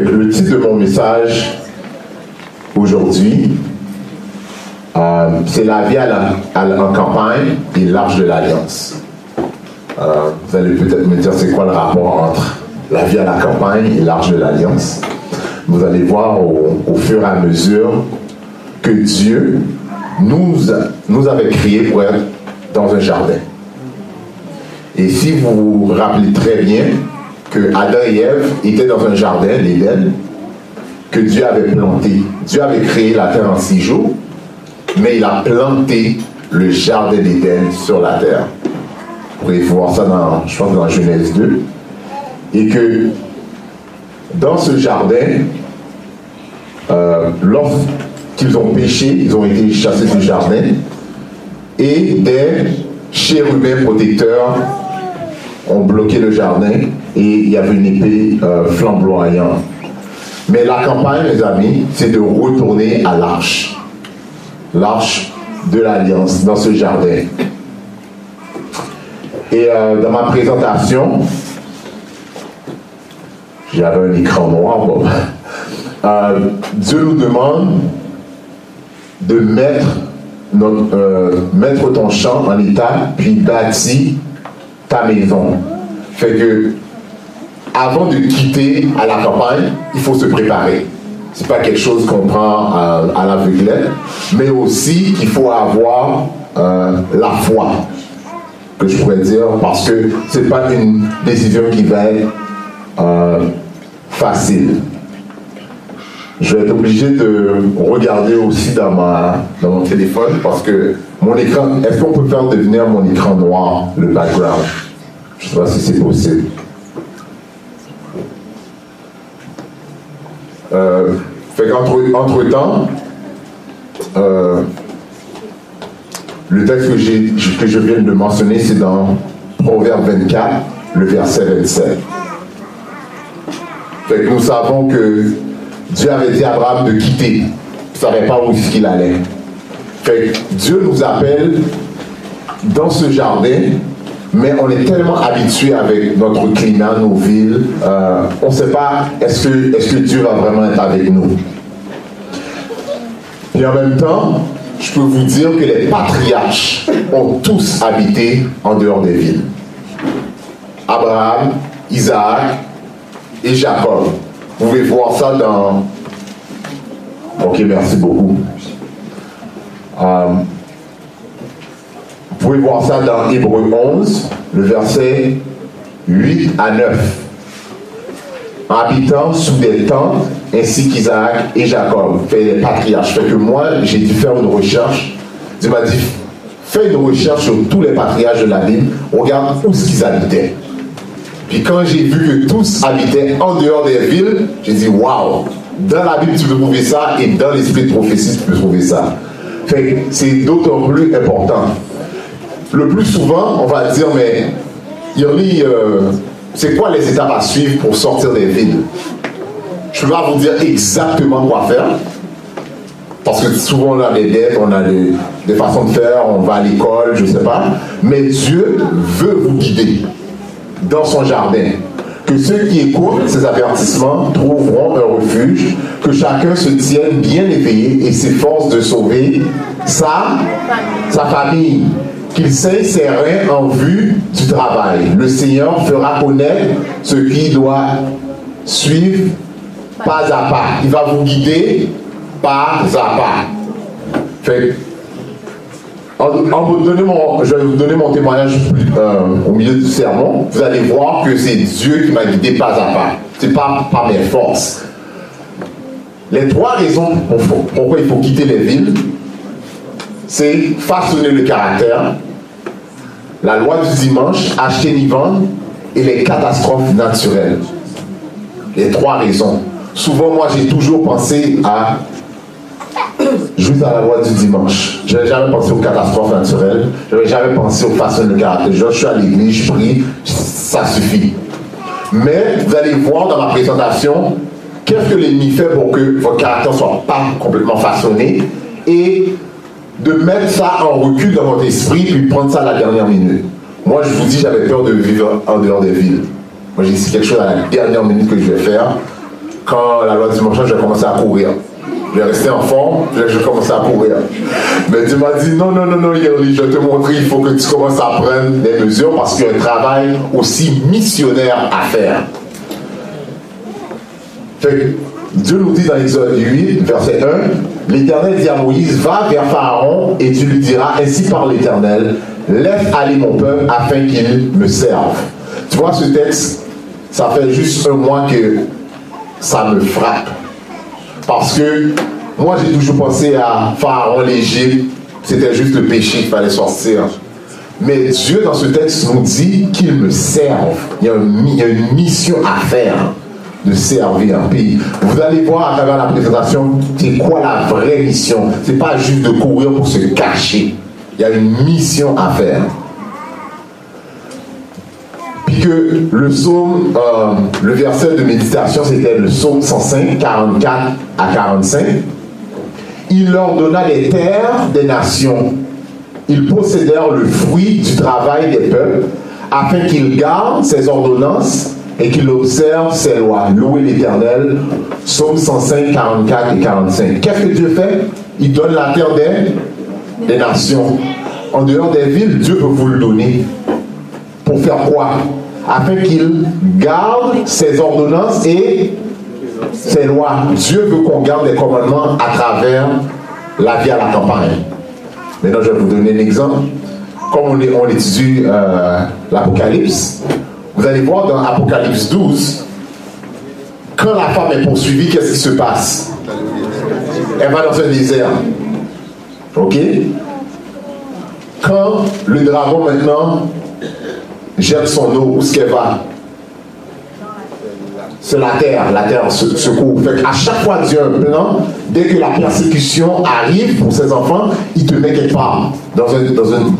le titre de mon message aujourd'hui, euh, c'est la vie à la, en campagne et l'arche de l'alliance. Euh, vous allez peut-être me dire c'est quoi le rapport entre la vie à la campagne et l'arche de l'alliance? Vous allez voir au, fur et à mesure que Dieu nous, nous avait créés pour être dans un jardin. Et si vous vous rappelez très bien que Adam et Ève étaient dans un jardin, l'Éden, que Dieu avait planté. Dieu avait créé la terre en six jours, mais il a planté le jardin d'Éden sur la terre. Vous pouvez voir ça dans, je pense, dans Genèse 2. Et que dans ce jardin, euh, lorsqu'ils ont péché, ils ont été chassés du jardin, et des chérubins protecteurs ont bloqué le jardin et il y avait une épée euh, flamboyante. Mais la campagne, mes amis, c'est de retourner à l'arche. L'arche de l'Alliance, dans ce jardin. Et euh, dans ma présentation, j'avais un écran noir. Euh, Dieu nous demande de mettre, mettre ton champ en état, puis bâtir ta maison. Fait que, avant de quitter à la campagne, il faut se préparer. C'est pas quelque chose qu'on prend à, à l'aveuglette, mais aussi il faut avoir euh, la foi, que je pourrais dire, parce que c'est pas une décision qui va être euh, facile. Je vais être obligé de regarder aussi dans, dans mon téléphone parce que mon écran, est-ce qu'on peut faire devenir mon écran noir le background? Je ne sais pas si c'est possible. Euh, fait qu'entre entre temps, euh, le texte que, je viens de mentionner, c'est dans Proverbe 24, le verset 27. Fait que nous savons que Dieu avait dit à Abraham de quitter. Il ne savait pas où est-ce qu'il allait. Fait que Dieu nous appelle dans ce jardin mais on est tellement habitué avec notre climat, nos villes, euh, on ne sait pas est-ce que, est que Dieu va vraiment être avec nous. Et en même temps, je peux vous dire que les patriarches ont tous habité en dehors des villes. Abraham, Isaac et Jacob. Vous pouvez voir ça dans... Ok, merci beaucoup. Euh, vous pouvez voir ça dans Hébreu 11, le verset 8 à 9. Habitant sous des tentes, ainsi qu'Isaac et Jacob, fait les patriarches. Fait que moi, j'ai dû faire une recherche. Dieu m'a dit, fais une recherche sur tous les patriarches de la Bible, regarde où ce qu'ils habitaient. Puis quand j'ai vu que tous habitaient en dehors des villes, j'ai dit, waouh, dans la Bible tu peux trouver ça et dans l'esprit de prophétie tu peux trouver ça. Fait c'est d'autant plus important le plus souvent, on va dire, mais Yoli, euh, c'est quoi les étapes à suivre pour sortir des villes Je vais vous dire exactement quoi faire. Parce que souvent on a des dettes, on a des, façons de faire, on va à l'école, je ne sais pas. Mais Dieu veut vous guider dans son jardin. Que ceux qui écoutent ces avertissements trouveront un refuge, que chacun se tienne bien éveillé et s'efforce de sauver sa, sa famille qu'il s'insère en vue du travail. Le Seigneur fera connaître ce qui doit suivre pas à pas. Il va vous guider pas à pas. en, vous je vais vous donner mon témoignage euh, au milieu du sermon. Vous allez voir que c'est Dieu qui m'a guidé pas à pas. C'est pas par mes forces. Les trois raisons pourquoi il faut quitter les villes, c'est façonner le caractère, la loi du dimanche, acheter ni vendre, et les catastrophes naturelles. Les trois raisons. Souvent, moi, j'ai toujours pensé à juste à la loi du dimanche. Je n'avais jamais pensé aux catastrophes naturelles. Je n'avais jamais pensé aux façons de caractère. Je suis à l'église, je prie, ça suffit. Mais vous allez voir dans ma présentation qu'est-ce que l'ennemi fait pour que votre caractère ne soit pas complètement façonné et de mettre ça en recul dans votre esprit puis prendre ça à la dernière minute. Moi, je vous dis, j'avais peur de vivre en dehors des villes. Moi, j'ai dit, quelque chose à la dernière minute que je vais faire. quand la loi du dimanche, j'ai commencé à courir. Je vais rester en forme, j'ai commencé à courir. Mais tu m'as dit, non, non, non, non, Yerli, je vais te montrer, il faut que tu commences à prendre des mesures parce qu'il y a un travail aussi missionnaire à faire. Dieu nous dit dans l'Exode 8, verset 1, L'Éternel dit à Moïse, va vers Pharaon et tu lui diras, ainsi par l'Éternel, laisse aller mon peuple afin qu'il me serve. Tu vois ce texte, ça fait juste un mois que ça me frappe. Parce que moi j'ai toujours pensé à Pharaon, l'Égypte, c'était juste le péché qu'il fallait sortir. Mais Dieu dans ce texte nous dit qu'il me serve. Il y a une mission à faire de servir un pays. Vous allez voir à travers la présentation, c'est quoi la vraie mission. C'est pas juste de courir pour se cacher. Il y a une mission à faire. Puis que le psaume, euh, le verset de méditation, c'était le psaume 105, 44 à 45. Il leur donna les terres des nations. Ils possédèrent le fruit du travail des peuples, afin qu'ils gardent ses ordonnances et qu'il observe ses lois. Louez l'Éternel. Psaume 105, 44 et 45. Qu'est-ce que Dieu fait? Il donne la terre des, nations. En dehors des villes, Dieu peut vous le donner. Pour faire quoi? Afin qu'il garde ses ordonnances et ses lois. Dieu veut qu'on garde les commandements à travers la vie à la campagne. Maintenant, je vais vous donner un exemple. Comme on, on étudie euh, l'Apocalypse, vous allez voir dans Apocalypse 12, quand la femme est poursuivie, qu'est-ce qui se passe? Elle va dans un désert. Ok? Quand le dragon maintenant jette son eau, où est-ce qu'elle va? C'est la terre, la terre se, secoue. Fait à chaque fois Dieu a un plan, dès que la persécution arrive pour ses enfants, il te met quelque part dans un, dans un,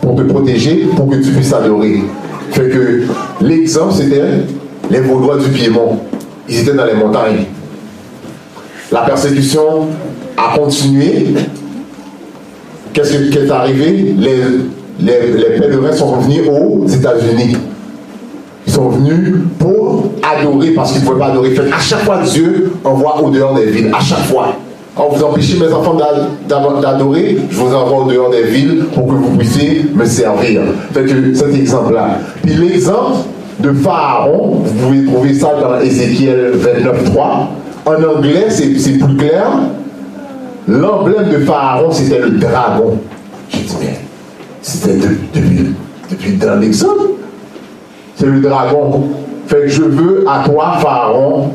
pour te protéger, pour que tu puisses adorer. Fait que l'exemple, c'était les Vaudois du Piémont. Ils étaient dans les montagnes. La persécution a continué. Qu'est-ce qui est arrivé? Les, les, pèlerins sont revenus aux États-Unis. Ils sont venus pour adorer parce qu'ils ne pouvaient pas adorer. À chaque fois, Dieu envoie au dehors des villes. À chaque fois. Quand vous empêchez mes enfants d'adorer, je vous envoie au dehors des villes pour que vous puissiez me servir. Fait que cet exemple-là. Puis l'exemple de Pharaon, vous pouvez trouver ça dans Ézéchiel 29.3. En anglais, c'est plus clair. L'emblème de Pharaon, c'était le dragon. Je dis, mais c'était depuis, depuis dans l'exode. C'est le dragon. Fait que je veux à toi, Pharaon,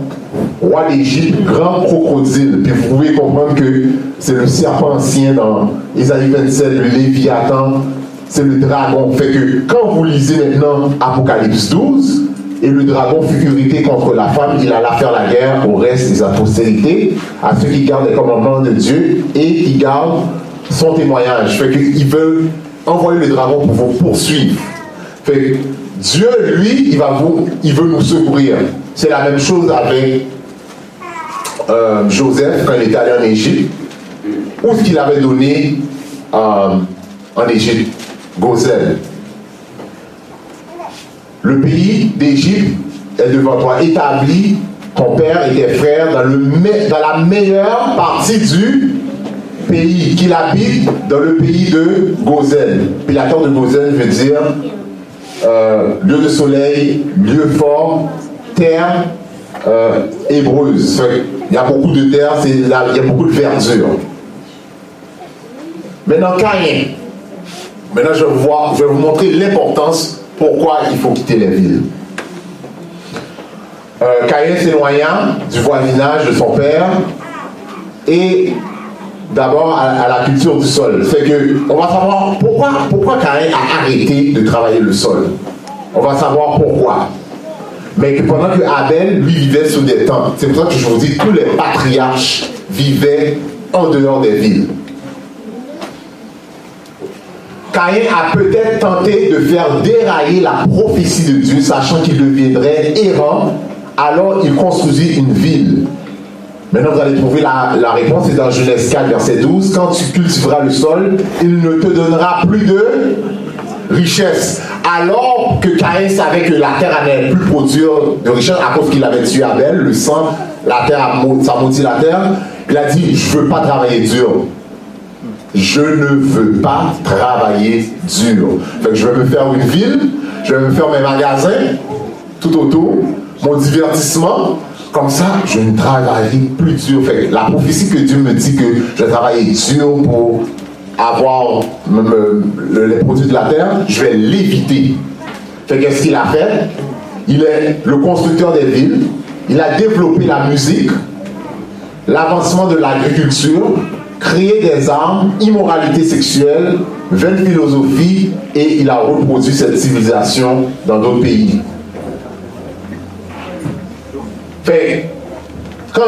roi d'Égypte, grand crocodile. Puis vous pouvez comprendre que c'est le serpent ancien dans Isaïe 27, le Léviathan, c'est le dragon. Fait que quand vous lisez maintenant Apocalypse 12, et le dragon fut irrité contre la femme, il alla faire la guerre au reste des apostérités, à ceux qui gardent les commandements de Dieu et qui gardent son témoignage. Fait qu'il veut envoyer le dragon pour vous poursuivre. Fait que Dieu, lui, il, va vous, il veut nous secourir. C'est la même chose avec euh, Joseph quand il était allé en Égypte. Où est-ce qu'il avait donné euh, en Égypte? Gozel. Le pays d'Égypte est devant toi, établi. Ton père et tes frères dans, le, dans la meilleure partie du pays, qu'il habite dans le pays de Gozel. Puis de Gozel veut dire euh, lieu de soleil, lieu fort, terre euh, hébreuse. Il y a beaucoup de terre, il y a beaucoup de verdure. Maintenant, Caïn. Maintenant, je vais, vous montrer l'importance pourquoi il faut quitter les villes. Euh, Caïn s'éloigna du voisinage de son père et d'abord à, la culture du sol. C'est que on va savoir pourquoi, pourquoi Caïn a arrêté de travailler le sol. On va savoir pourquoi. Mais pendant que Abel, lui, vivait sous des tentes. C'est pour ça que je vous dis, tous les patriarches vivaient en dehors des villes. Caïn a peut-être tenté de faire dérailler la prophétie de Dieu, sachant qu'il deviendrait errant, alors il construisit une ville. Maintenant, vous allez trouver la, la réponse, c'est dans Genèse 4, verset 12. Quand tu cultiveras le sol, il ne te donnera plus de richesse. Alors que Caïn savait que la terre n'allait plus produire de richesse à cause qu'il avait tué Abel, le sang, la terre, ça maudit la terre, il a dit, je ne veux pas travailler dur. Je ne veux pas travailler dur. je vais me faire une ville, je vais me faire mes magasins tout autour, mon divertissement, comme ça, je ne travaillerai plus dur. La prophétie que Dieu me dit que je vais travailler dur pour avoir les produits de la terre, je vais l'éviter. Fait qu'est-ce qu'il a fait Il est le constructeur des villes, il a développé la musique, l'avancement de l'agriculture, créé des armes, immoralité sexuelle, vaine philosophie, et il a reproduit cette civilisation dans d'autres pays. Fait quand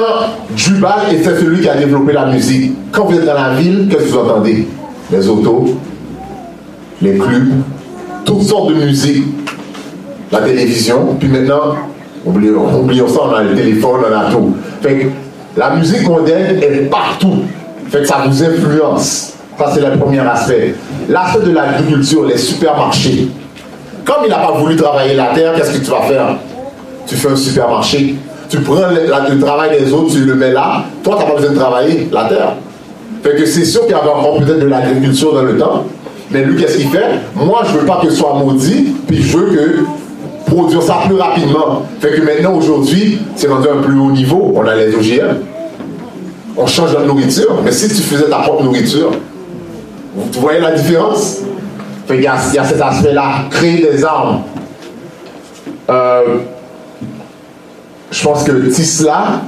Jubal était celui qui a développé la musique, quand vous êtes dans la ville, qu'est-ce que vous entendez? Les autos, les clubs, toutes sortes de musique, la télévision, puis maintenant, oublions, ça, on a le téléphone, on a tout. Fait la musique moderne est partout. Fait que ça vous influence. Ça, c'est le premier aspect. L'aspect de l'agriculture, les supermarchés. Comme il n'a pas voulu travailler la terre, qu'est-ce que tu vas faire? Tu fais un supermarché tu prends le, travail des autres, tu le mets là, toi, tu n'as pas besoin de travailler la terre. Fait que c'est sûr qu'il y avait encore peut-être de l'agriculture dans le temps, mais lui, qu'est-ce qu'il fait? Moi, je veux pas que ce soit maudit, puis je veux que produire ça plus rapidement. Fait que maintenant, aujourd'hui, c'est rendu un plus haut niveau, on a les OGM. On change de nourriture, mais si tu faisais ta propre nourriture, vous voyez la différence? Fait qu'il y, y, a cet aspect-là, créer des armes. Euh, je pense que Tisla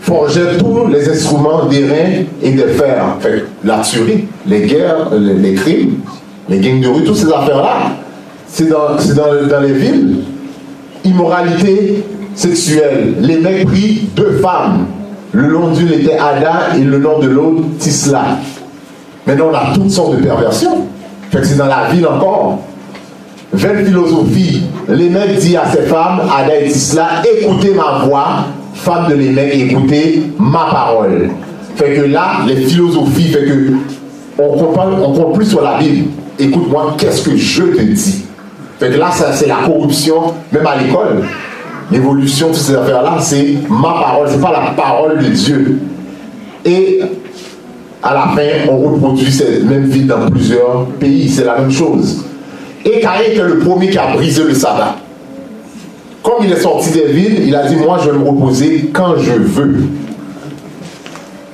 forgeait tous les instruments d'airain et de fer. La tuerie, les guerres, les, crimes, les gangs de rue, toutes ces affaires-là, c'est dans, les villes. Immoralité sexuelle. Les mecs pris deux femmes. Le nom d'une était Ada et le nom de l'autre Tisla. Maintenant, on a toutes sortes de perversions. C'est dans la ville encore. Vaine philosophie. L'émec dit à ses femmes, et Tisla, écoutez ma voix, femme de l'émec, écoutez ma parole. Fait que là, les philosophies, fait on comprend, on comprend plus sur la Bible. Écoute-moi, qu'est-ce que je te dis? Fait que là, c'est la corruption, même à l'école. L'évolution, toutes ces affaires-là, c'est ma parole, c'est pas la parole de Dieu. Et à la fin, on reproduit cette même vie dans plusieurs pays. C'est la même chose. Et Caïn était le premier qui a brisé le sabbat. Comme il est sorti des villes, il a dit Moi, je vais me reposer quand je veux.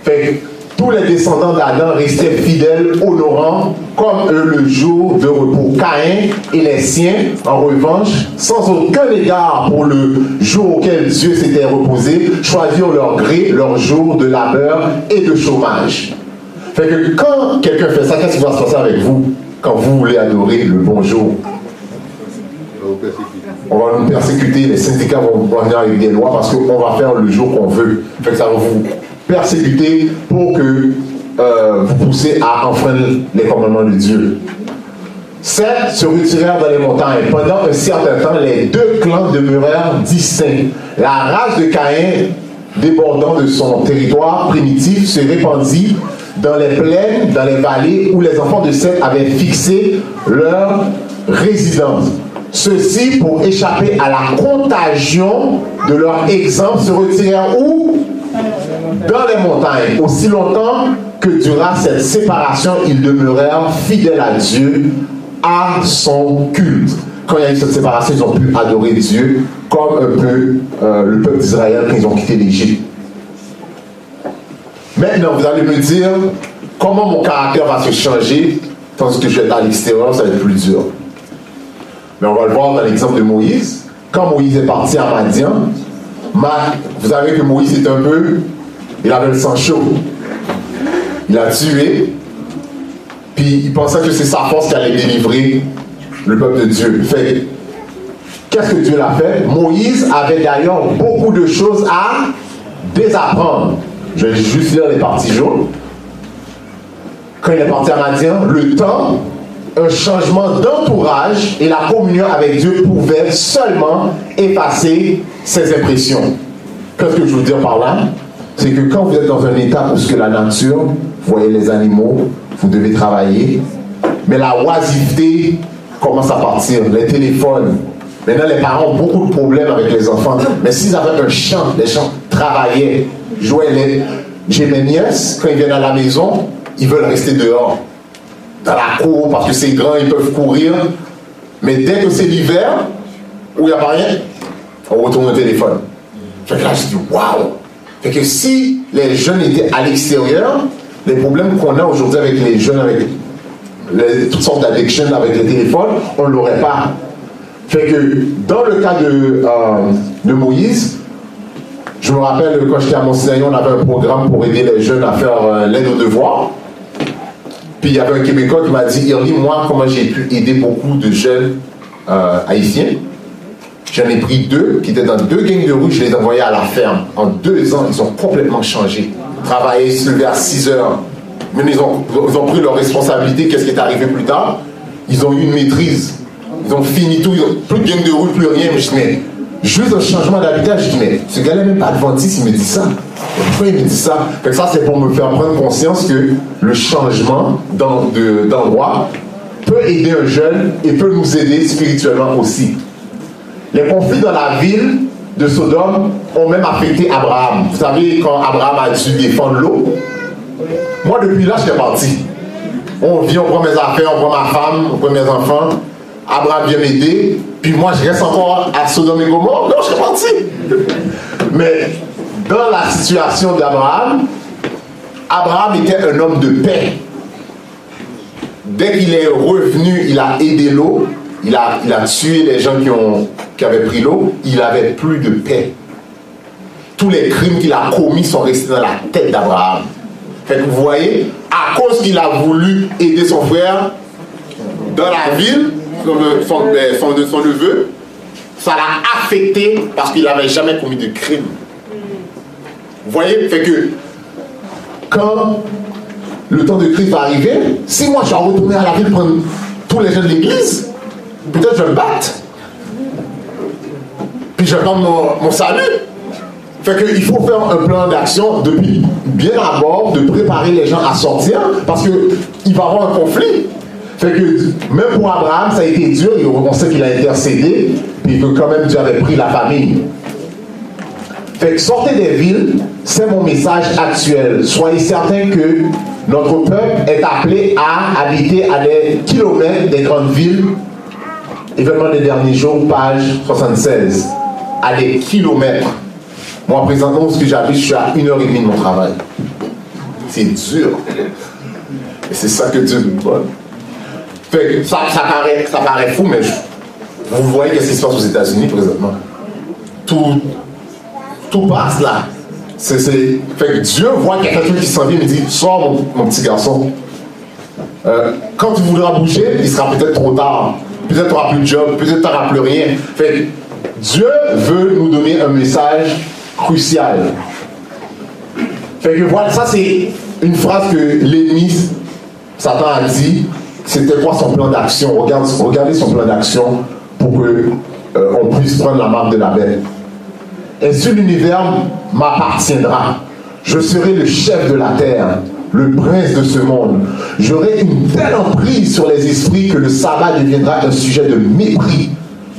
Fait tous les descendants d'Adam restaient fidèles, honorant comme eux le jour de repos. Caïn et les siens, en revanche, sans aucun égard pour le jour auquel Dieu s'était reposé, choisirent leur gré, leur jour de labeur et de chômage. Fait que quand quelqu'un fait ça, qu'est-ce qui va se passer avec vous? Quand vous voulez adorer le bonjour. On va nous persécuter, les syndicats vont venir avec des lois parce qu'on va faire le jour qu'on veut. Fait ça va vous persécuter pour que euh, vous poussez à enfreindre les commandements de Dieu. Sept se retirèrent dans les montagnes. Pendant un certain temps, les deux clans demeurèrent distincts. La race de Caïn, débordant de son territoire primitif, se répandit dans les plaines, dans les vallées où les enfants de Seth avaient fixé leur résidence. Ceux-ci, pour échapper à la contagion de leur exemple, se retirèrent où? Dans les montagnes. Aussi longtemps que dura cette séparation, ils demeurèrent fidèles à Dieu, à son culte. Quand il y a eu cette séparation, ils ont pu adorer Dieu comme un peu euh, le peuple d'Israël quand ils ont quitté l'Égypte. Maintenant, vous allez me dire comment mon caractère va se changer tandis que je vais être à l'extérieur, ça va être plus dur. Mais on va le voir dans l'exemple de Moïse. Quand Moïse est parti à Madian, vous savez que Moïse est un peu, il avait le sang chaud. Il a tué, puis il pensait que c'est sa force qui allait délivrer le peuple de Dieu. Qu'est-ce que Dieu l'a fait? Moïse avait d'ailleurs beaucoup de choses à désapprendre. Je vais juste lire les parties jaunes. Quand il est parti à le temps, un changement d'entourage et la communion avec Dieu pouvaient seulement effacer ses impressions. Qu'est-ce que je veux dire par là? C'est que quand vous êtes dans un état où la nature, vous voyez les animaux, vous devez travailler, mais la oisiveté commence à partir, les téléphones. Maintenant, les parents ont beaucoup de problèmes avec les enfants. Mais s'ils avaient un champ, les gens travaillaient, les... J'ai mes nièces, quand ils viennent à la maison, ils veulent rester dehors, dans la cour, parce que c'est grand, ils peuvent courir. Mais dès que c'est l'hiver, où il n'y a pas rien, on retourne au téléphone. Fait que là, je dis, waouh! Fait que si les jeunes étaient à l'extérieur, les problèmes qu'on a aujourd'hui avec les jeunes, avec toutes sortes d'addictions avec les téléphones, on ne l'aurait pas. Fait que dans le cas de, euh, de Moïse, je me rappelle quand j'étais à Mont-Sinaï, on avait un programme pour aider les jeunes à faire euh, l'aide aux devoirs. Puis il y avait un Québécois qui m'a dit, Irly, moi, comment j'ai pu aider beaucoup de jeunes euh, haïtiens? J'en ai pris deux qui étaient dans deux gangs de rue, je les ai envoyés à la ferme. En deux ans, ils ont complètement changé. Travailler, se lever à 6 heures. Mais ils ont, pris leur responsabilité. Qu'est-ce qui est arrivé plus tard? Ils ont eu une maîtrise. Ils ont fini tout. Ils plus de gang de rue, plus rien. Mais je dis, mais juste un changement d'habitat, je dis, mais ce gars-là même pas adventiste, il me dit ça. Pourquoi il me dit ça? Ça, c'est pour me faire prendre conscience que le changement d'endroit peut aider un jeune et peut nous aider spirituellement aussi. Les conflits dans la ville de Sodome ont même affecté Abraham. Vous savez, quand Abraham a dû défendre l'eau, moi depuis là, j'étais parti. On vient, on prend mes affaires, on prend ma femme, on prend mes enfants. Abraham vient m'aider, puis moi je reste encore à Sodome et Gomorre. Non, je suis parti. Mais dans la situation d'Abraham, Abraham était un homme de paix. Dès qu'il est revenu, il a aidé l'eau, il a, tué les gens qui, ont, qui avaient pris l'eau, il avait plus de paix. Tous les crimes qu'il a commis sont restés dans la tête d'Abraham. Fait que vous voyez, à cause qu'il a voulu aider son frère dans la ville, son, son, son neveu, ça l'a affecté parce qu'il n'avait jamais commis de crime. Vous voyez, fait que quand le temps de Christ va arriver, si moi je vais retourner à la ville prendre tous les gens de l'église, peut-être je vais me battre. Puis je vais mon, mon salut. Fait qu'il faut faire un plan d'action depuis bien d'abord, de préparer les gens à sortir, parce qu'il va y avoir un conflit. Fait que même pour Abraham, ça a été dur, et on sait qu'il a intercédé, puis que quand même Dieu avait pris la famille. Fait que sortez des villes, c'est mon message actuel. Soyez certains que notre peuple est appelé à habiter à des kilomètres des grandes villes. Événement des derniers jours, page 76. À des kilomètres. Moi, présentement, ce que j'habite, je suis à une heure et demie de mon travail. C'est dur. Et c'est ça que Dieu nous donne. Fait que ça, ça, paraît, ça paraît fou, mais vous voyez ce qui se passe aux États-Unis présentement. Tout, tout passe là. Fait que Dieu voit qu'il y a quelqu'un qui s'en vient et dit Sors, mon, petit garçon. Euh, quand tu voudras bouger, il sera peut-être trop tard. Peut-être tu n'auras plus de job, peut-être tu n'auras plus rien. Fait Dieu veut nous donner un message crucial. Fait que voilà, ça c'est une phrase que l'ennemi, Satan a dit. C'était quoi son plan d'action? Regardez son plan d'action pour qu'on euh, puisse prendre la marque de la bête. Ainsi l'univers m'appartiendra. Je serai le chef de la terre, le prince de ce monde. J'aurai une telle emprise sur les esprits que le sabbat deviendra un sujet de mépris,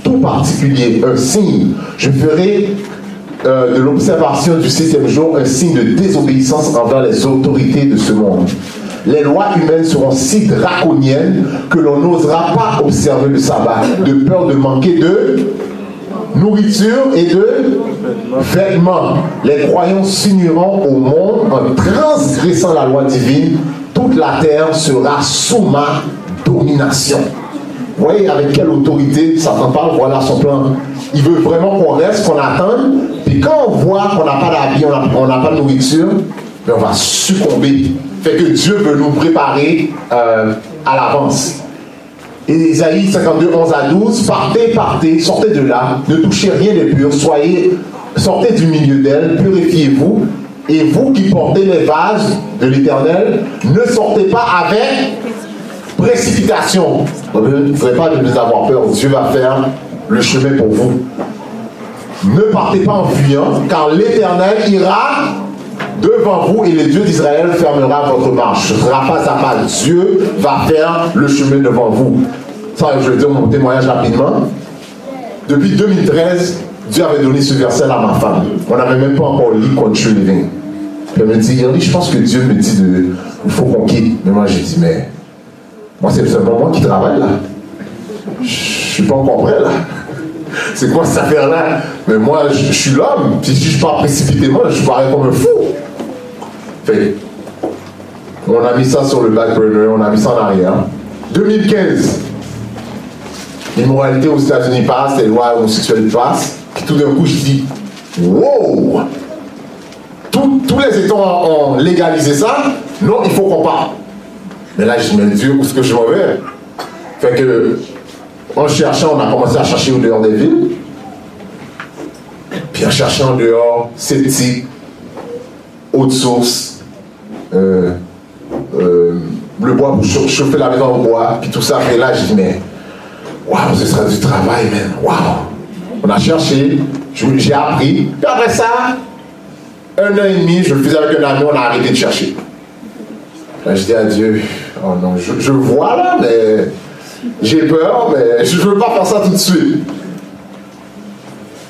tout particulier, un signe. Je ferai euh, de l'observation du septième jour un signe de désobéissance envers les autorités de ce monde. Les lois humaines seront si draconiennes que l'on n'osera pas observer le sabbat, de peur de manquer de nourriture et de vêtements. Les croyants s'uniront au monde en transgressant la loi divine. Toute la terre sera sous ma domination. Vous voyez avec quelle autorité Satan parle, voilà son plan. Il veut vraiment qu'on reste, qu'on attende. Puis quand on voit qu'on n'a pas d'habit, on n'a pas de nourriture, ben, on va succomber. Fait que Dieu veut nous préparer euh, à l'avance. Et Isaïe 52, 11 à 12, partez, partez, sortez de là, ne touchez rien de pur, soyez, sortez du milieu d'elle, purifiez-vous, et vous qui portez les vases de l'Éternel, ne sortez pas avec précipitation. Ne ferez pas de nous avoir peur, Dieu va faire le chemin pour vous. Ne partez pas en fuyant, car l'Éternel ira devant vous et le Dieu d'Israël fermera votre marche. Ce ne sera pas à pas. Dieu va faire le chemin devant vous. Ça, je vais dire mon témoignage rapidement. Depuis 2013, Dieu avait donné ce verset à ma femme. On n'avait même pas encore lu Country Living. Elle me dit, je pense que Dieu me dit de, il faut qu'on quitte. Mais moi, j'ai dit, mais moi, c'est seulement moi qui travaille là. Je suis pas encore prêt là. C'est quoi cette affaire-là? Mais moi, je, suis l'homme. Si je pars précipitément, je parais comme un fou. Fait, on a mis ça sur le back burner, on a mis ça en arrière. 2015, l'immoralité aux États-Unis passe, les lois homosexuelles passent. Puis tout d'un coup, je dis, wow Tous les États ont légalisé ça? Non, il faut qu'on parte. Mais là, je me dis, où est-ce que je m'en vais? Fait que en cherchant, on a commencé à chercher au dehors des villes. Puis en cherchant dehors, sceptique, haute source, euh, euh, le bois pour chauffer la maison au bois, puis tout ça. Et là, je dis, mais waouh, ce sera du travail, man. Waouh. On a cherché, j'ai appris. Puis après ça, un an et demi, je le faisais avec un ami, on a arrêté de chercher. Là, je dis à Dieu, oh non, je, je vois là, mais j'ai peur, mais je ne veux pas faire ça tout de suite.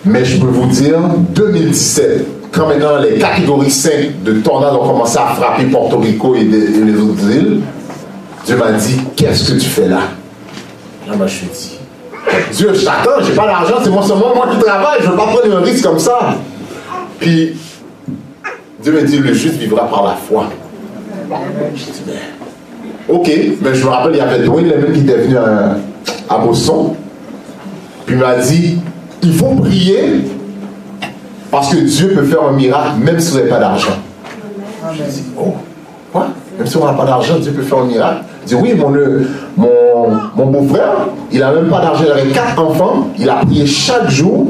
Mais je peux vous dire, 2017, quand maintenant les catégories 5 de tornades ont commencé à frapper Porto Rico et, les autres îles, Dieu m'a dit, qu'est-ce que tu fais là? Là, moi, je suis dit, Dieu, je t'attends, j'ai pas l'argent, c'est moi seulement moi qui travaille, je ne veux pas prendre un risque comme ça. Puis, Dieu m'a dit, le juste vivra par la foi. Je dis, mais Ok, mais je me rappelle, il y avait Dwayne Lemon qui était venu à, à Boston. Puis il m'a dit il faut prier parce que Dieu peut faire un miracle même si vous n'avez pas d'argent. Je dit oh, quoi? Même si on n'a pas d'argent, Dieu peut faire un miracle. Je dis oui, mon, mon, mon beau-frère, il n'a même pas d'argent, il avait quatre enfants, il a prié chaque jour,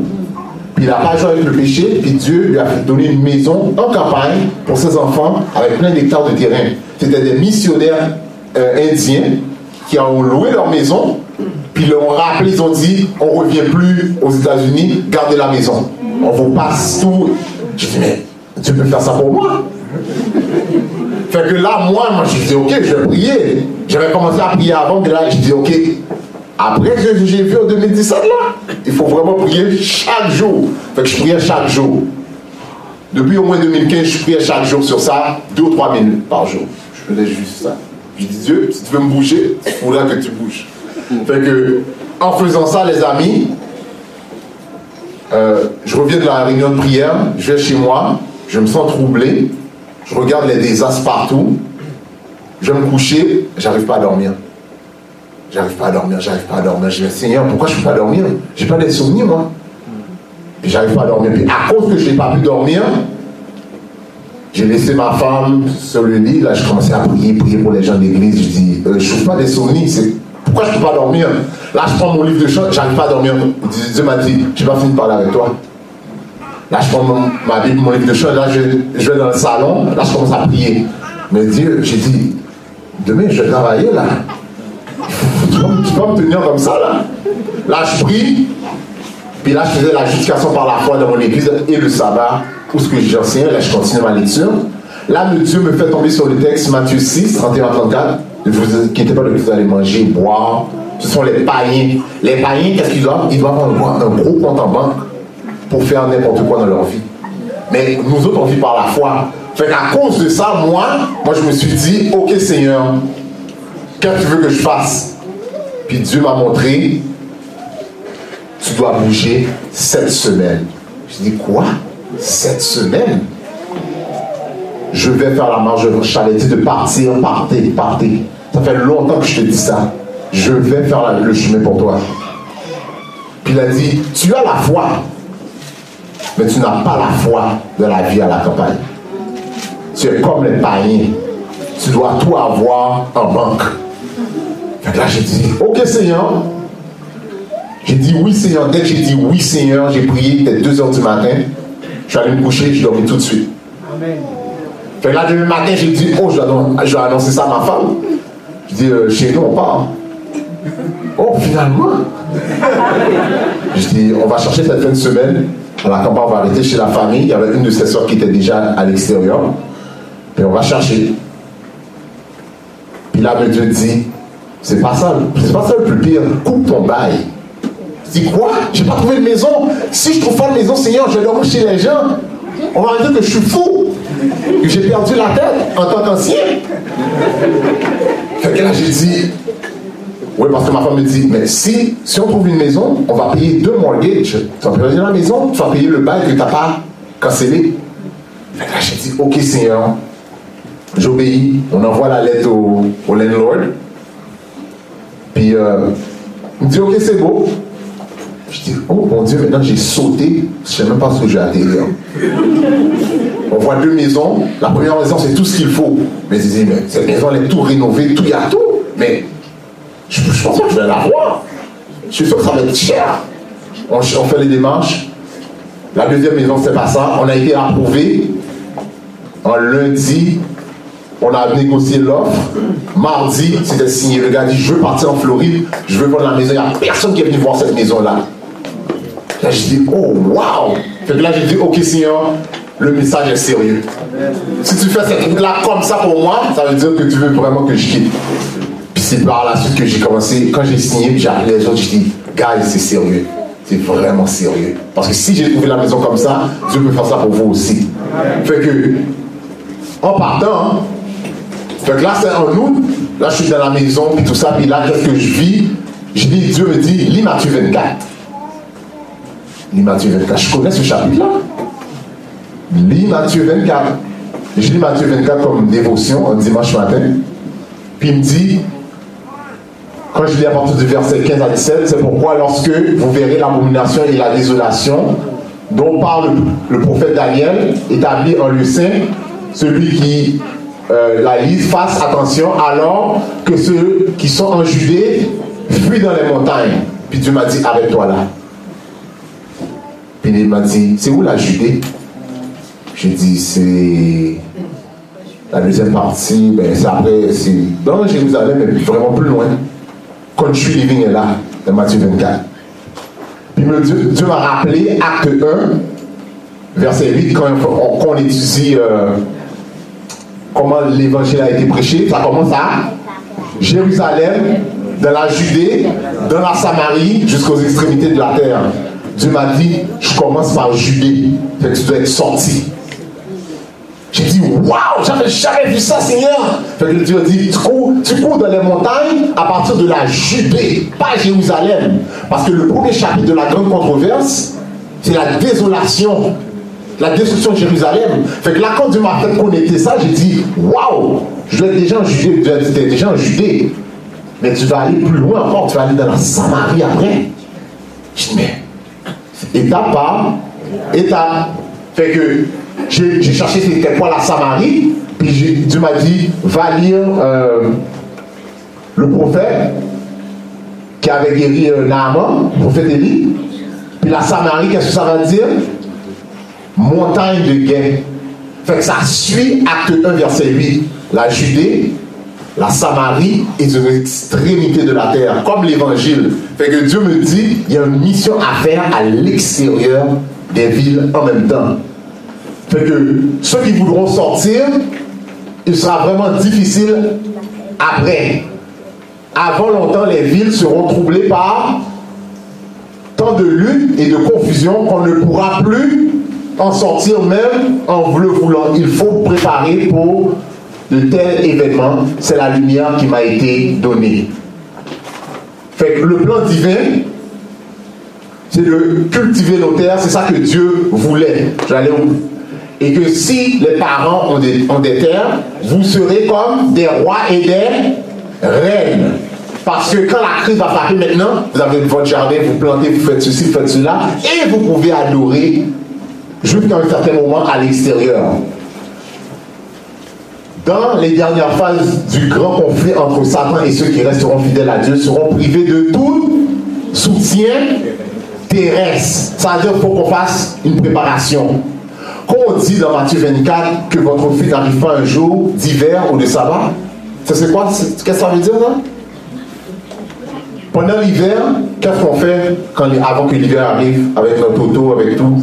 puis il n'a pas joué avec le péché, puis Dieu lui a donné une maison en campagne pour ses enfants avec plein d'hectares de terrain. C'était des missionnaires euh, indiens qui ont loué leur maison, puis ils l'ont rappelé, ils ont dit on ne revient plus aux États-Unis, gardez la maison. On vous passe tout. Je dis mais tu peux faire ça pour moi Fait que là, moi, je dis ok, je vais prier. J'avais commencé à prier avant, mais là, je dis ok. Après que j'ai vu en 2017 là, il faut vraiment prier chaque jour. Fait que je priais chaque jour. Depuis au moins 2015, je priais chaque jour sur ça, deux ou trois minutes par jour. Je faisais juste ça. Je dis Dieu, si tu veux me bouger, il faudra que tu bouges. Fait que, en faisant ça, les amis, euh, je reviens de la réunion de prière, je vais chez moi, je me sens troublé, je regarde les désastres partout, je vais me coucher, j'arrive pas à dormir. J'arrive pas à dormir, j'arrive pas à dormir. Je dis, Seigneur, pourquoi je ne peux pas dormir? J'ai pas des souvenirs, moi. Et j'arrive pas à dormir. À cause que je n'ai pas pu dormir, j'ai laissé ma femme sur le lit, là je commençais à prier, prier pour les gens de l'église. Je dis, euh, je ne pas des c'est pourquoi je ne peux pas dormir? Là je prends mon livre de chant, j'arrive pas à dormir. Dieu m'a dit, je vais pas fini de parler avec toi. Là je prends ma Bible, mon livre de chant, là je, vais dans le salon, là je commence à prier. Mais Dieu, j'ai dit, demain je vais travailler là. Tu vas, tu vas me tenir comme ça là. Là je prie, puis là je faisais la justification par la foi dans mon église et le sabbat pour ce que j'enseigne, là je continue ma lecture. Là, le Dieu me fait tomber sur le texte Matthieu 6, 31 34. Ne vous inquiétez pas de que vous allez manger, boire. Ce sont les païens. Les païens, qu'est-ce qu'ils doivent? Ils doivent avoir un gros compte en banque pour faire n'importe quoi dans leur vie. Mais nous autres, on vit par la foi. Fait qu'à cause de ça, moi, moi, je me suis dit, OK, Seigneur, qu'est-ce que tu veux que je fasse? Puis Dieu m'a montré, tu dois bouger cette semaine. Je dis, quoi? Cette semaine, je vais faire la marche de charité de partir, partez, partez. Ça fait longtemps que je te dis ça. Je vais faire le chemin pour toi. Puis il a dit, tu as la foi, mais tu n'as pas la foi de la vie à la campagne. Tu es comme les païens. Tu dois tout avoir en banque. Fait là, j'ai dit, ok Seigneur. J'ai dit oui Seigneur. Dès que j'ai dit oui Seigneur, j'ai prié, peut-être 2 heures du matin. Je suis allé me coucher, je dormi tout de suite. Amen. Fait là, demain matin, j'ai dit, oh, je dois, annoncer ça à ma femme. Je dis, euh, chez nous, on part. Oh, finalement. je dis, on va chercher cette fin de semaine. À la campagne, on va arrêter chez la famille. Il y avait une de ses soeurs qui était déjà à l'extérieur. Et on va chercher. Puis là, Dieu dit, C'est pas ça, c'est pas ça le plus pire. Coupe ton bail. Quoi J'ai pas trouvé de maison. Si je trouve pas de maison, Seigneur, je dormir chez les gens. On va dire que je suis fou, que j'ai perdu la tête en tant qu'ancien. Fait que là, j'ai dit, oui, parce que ma femme me dit, mais si, si on trouve une maison, on va payer deux mortgages. Tu vas payer la maison, tu vas payer le bail que tu n'as pas cancellé. Fait que là, j'ai dit, ok Seigneur, j'obéis, on envoie la lettre au, au landlord. Puis, euh, il me dit, ok, c'est beau. Je dis, oh mon Dieu, maintenant j'ai sauté, je ne sais même pas ce que j'ai atterri. On voit deux maisons. La première maison, c'est tout ce qu'il faut. Mais je disais, mais cette maison, elle est tout rénovée, tout, il y a tout. Mais je, pense que je vais l'avoir. Je suis sûr que ça va être cher. On, fait les démarches. La deuxième maison, c'est pas ça. On a été approuvé. En lundi, on a négocié l'offre. Mardi, c'était signé. Le gars dit Je veux partir en Floride, je veux voir la maison. Il n'y a personne qui est venu voir cette maison-là. Là, j'ai dit Oh, waouh Fait que là, j'ai dit Ok, Seigneur, le message est sérieux. Si tu fais cette truc-là comme ça pour moi, ça veut dire que tu veux vraiment que je quitte. Puis c'est par la suite que j'ai commencé, quand j'ai signé, j'ai appelé les autres, j'ai dit, guys, c'est sérieux. C'est vraiment sérieux. Parce que si j'ai trouvé la maison comme ça, Dieu peut faire ça pour vous aussi. Fait que, en partant, fait que là, c'est en août, là, je suis dans la maison, puis tout ça, puis là, qu'est-ce que je vis? Je dis, Dieu me dit, lis Matthieu 24. Lis Matthieu 24. Je connais ce chapitre-là. Lis Matthieu 24. Je lis Matthieu 24 comme dévotion un dimanche matin. Puis il me dit, quand je lis à partir du verset 15 à 17, c'est pourquoi lorsque vous verrez l'abomination et la désolation dont parle le prophète Daniel, établi en lieu saint, celui qui euh, la lise, fasse attention alors que ceux qui sont en Judée fuient dans les montagnes. Puis Dieu m'a dit, arrête-toi là. Puis il m'a dit, c'est où la Judée? J'ai dit, c'est la deuxième partie, ben, c'est après, c'est dans Jérusalem, mais vraiment plus loin. Country Living est là, dans Matthieu 24. Puis Dieu, m'a rappelé, acte 1, verset 8, quand on, étudie euh, comment l'évangile a été prêché, ça commence à Jérusalem, dans la Judée, dans la Samarie, jusqu'aux extrémités de la terre. Dieu m'a dit, je commence par Judée, fait que tu dois être sorti. J'ai dit, waouh, j'avais jamais vu ça, Seigneur. Fait que Dieu dit, tu cours, tu cours dans les montagnes à partir de la Judée, pas Jérusalem. Parce que le premier chapitre de la grande controverse, c'est la désolation, la destruction de Jérusalem. Fait que là, quand Dieu m'a fait connaître ça, j'ai dit, waouh, je dois être déjà en Judée, être déjà en Judée. Mais tu vas aller plus loin encore, tu vas aller dans la Samarie après. Je dis, mais, étape par étape. Fait que j'ai cherché c'était quoi la Samarie, puis Dieu m'a dit, va lire euh, le prophète qui avait guéri euh, Naaman, le prophète Élie. Puis la Samarie, qu'est-ce que ça va dire? Montagne de gain. Fait que ça suit acte 1, verset 8. La Judée, la Samarie est une extrémité de la terre, comme l'évangile. Fait que Dieu me dit, il y a une mission à faire à l'extérieur des villes en même temps. Fait ceux qui voudront sortir, il sera vraiment difficile après. Avant longtemps, les villes seront troublées par tant de lutte et de confusion qu'on ne pourra plus en sortir même en le voulant. Il faut préparer pour de tels événements. C'est la lumière qui m'a été donnée. Fait que le plan divin, c'est de cultiver nos terres, c'est ça que Dieu voulait. J'allais et que si les parents ont des, ont des terres, vous serez comme des rois et des reines. Parce que quand la crise va frapper maintenant, vous avez votre jardin, vous plantez, vous faites ceci, vous faites cela, et vous pouvez adorer jusqu'à un certain moment à l'extérieur. Dans les dernières phases du grand conflit entre Satan et ceux qui resteront fidèles à Dieu seront privés de tout soutien terrestre. Ça veut dire qu'il faut qu'on fasse une préparation. Quand on dit dans Matthieu 24 que votre fils n'arrive pas un jour d'hiver ou de sabbat, ça c'est quoi? Qu'est-ce que ça veut dire là Pendant l'hiver, qu'est-ce qu'on fait avant que l'hiver arrive avec notre auto, avec tout?